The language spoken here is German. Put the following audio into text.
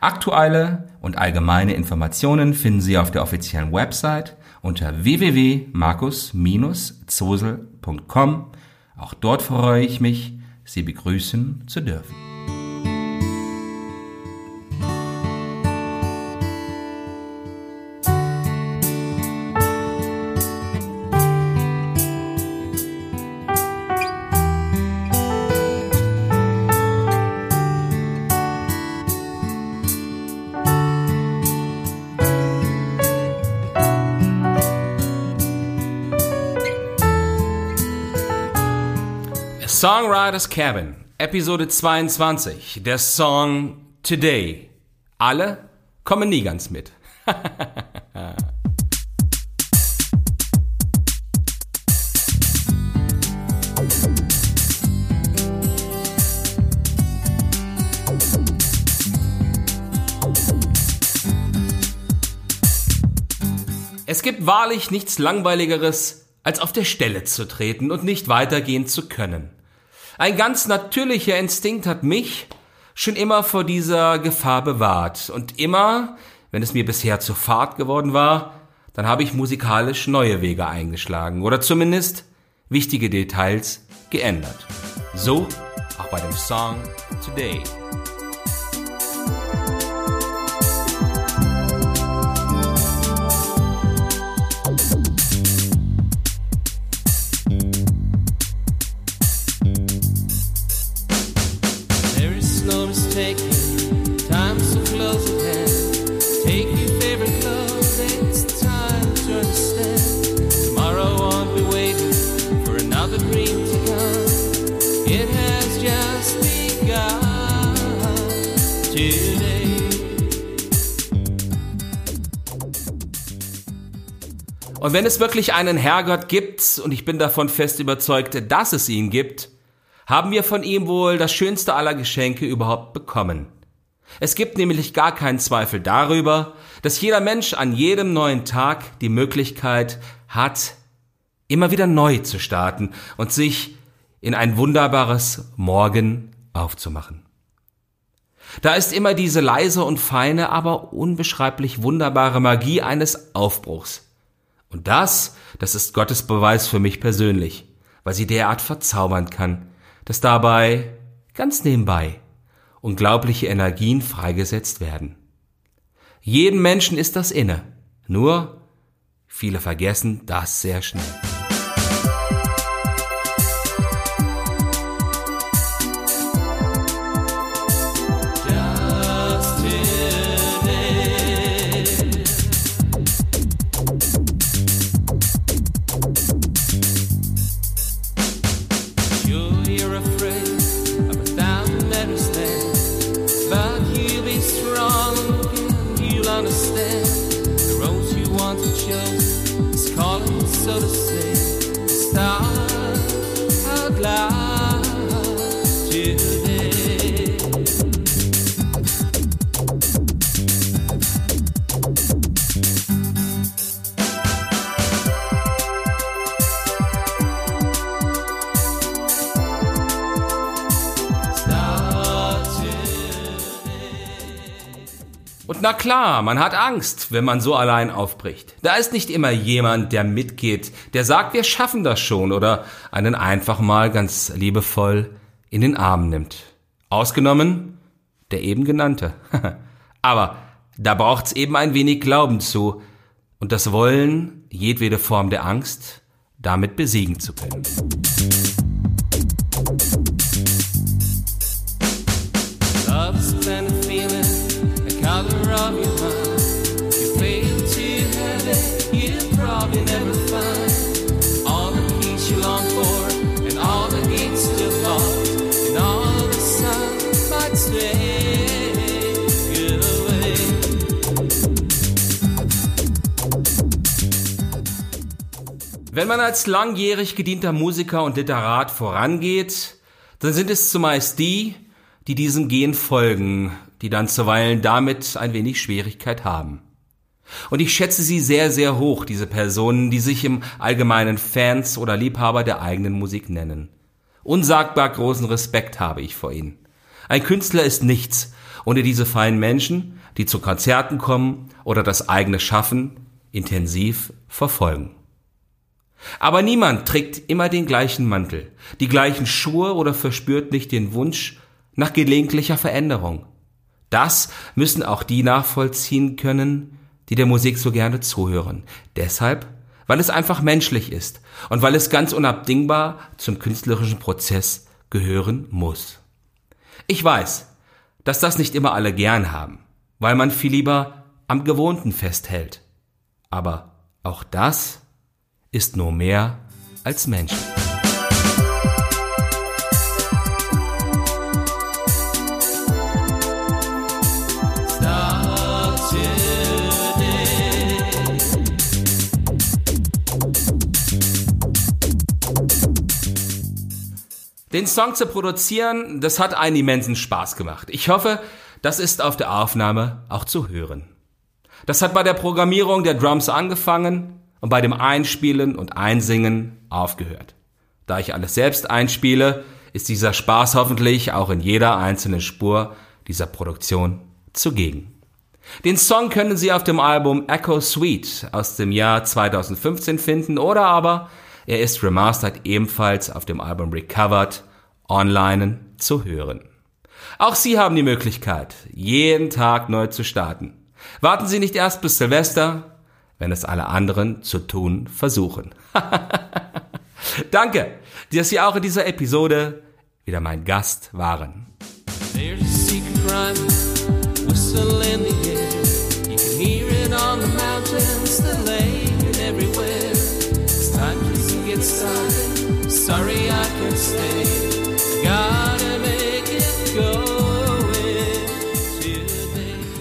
Aktuelle und allgemeine Informationen finden Sie auf der offiziellen Website unter www.markus-zosel.com. Auch dort freue ich mich, Sie begrüßen zu dürfen. Songwriter's Cabin, Episode 22, der Song Today. Alle kommen nie ganz mit. Es gibt wahrlich nichts Langweiligeres, als auf der Stelle zu treten und nicht weitergehen zu können. Ein ganz natürlicher Instinkt hat mich schon immer vor dieser Gefahr bewahrt. Und immer, wenn es mir bisher zu Fahrt geworden war, dann habe ich musikalisch neue Wege eingeschlagen oder zumindest wichtige Details geändert. So auch bei dem Song Today. Und wenn es wirklich einen Herrgott gibt, und ich bin davon fest überzeugt, dass es ihn gibt, haben wir von ihm wohl das schönste aller Geschenke überhaupt bekommen. Es gibt nämlich gar keinen Zweifel darüber, dass jeder Mensch an jedem neuen Tag die Möglichkeit hat, immer wieder neu zu starten und sich in ein wunderbares Morgen aufzumachen. Da ist immer diese leise und feine, aber unbeschreiblich wunderbare Magie eines Aufbruchs. Und das, das ist Gottes Beweis für mich persönlich, weil sie derart verzaubern kann, dass dabei, ganz nebenbei, unglaubliche Energien freigesetzt werden. Jedem Menschen ist das inne, nur viele vergessen das sehr schnell. Und na klar, man hat Angst, wenn man so allein aufbricht. Da ist nicht immer jemand, der mitgeht, der sagt, wir schaffen das schon oder einen einfach mal ganz liebevoll in den Arm nimmt. Ausgenommen der eben genannte. Aber Da braucht's eben ein wenig Glauben zu und das Wollen, jedwede Form der Angst, damit besiegen zu können. Wenn man als langjährig gedienter Musiker und Literat vorangeht, dann sind es zumeist die, die diesem Gehen folgen, die dann zuweilen damit ein wenig Schwierigkeit haben. Und ich schätze sie sehr, sehr hoch, diese Personen, die sich im Allgemeinen Fans oder Liebhaber der eigenen Musik nennen. Unsagbar großen Respekt habe ich vor ihnen. Ein Künstler ist nichts ohne diese feinen Menschen, die zu Konzerten kommen oder das eigene Schaffen intensiv verfolgen. Aber niemand trägt immer den gleichen Mantel, die gleichen Schuhe oder verspürt nicht den Wunsch nach gelegentlicher Veränderung. Das müssen auch die nachvollziehen können, die der Musik so gerne zuhören. Deshalb, weil es einfach menschlich ist und weil es ganz unabdingbar zum künstlerischen Prozess gehören muss. Ich weiß, dass das nicht immer alle gern haben, weil man viel lieber am Gewohnten festhält. Aber auch das ist nur mehr als Menschen. Den Song zu produzieren, das hat einen immensen Spaß gemacht. Ich hoffe, das ist auf der Aufnahme auch zu hören. Das hat bei der Programmierung der Drums angefangen und bei dem Einspielen und Einsingen aufgehört. Da ich alles selbst einspiele, ist dieser Spaß hoffentlich auch in jeder einzelnen Spur dieser Produktion zugegen. Den Song können Sie auf dem Album Echo Sweet aus dem Jahr 2015 finden oder aber er ist remastered ebenfalls auf dem Album Recovered online zu hören. Auch Sie haben die Möglichkeit, jeden Tag neu zu starten. Warten Sie nicht erst bis Silvester, wenn es alle anderen zu tun versuchen. Danke, dass Sie auch in dieser Episode wieder mein Gast waren. There's a secret rhyme, whistle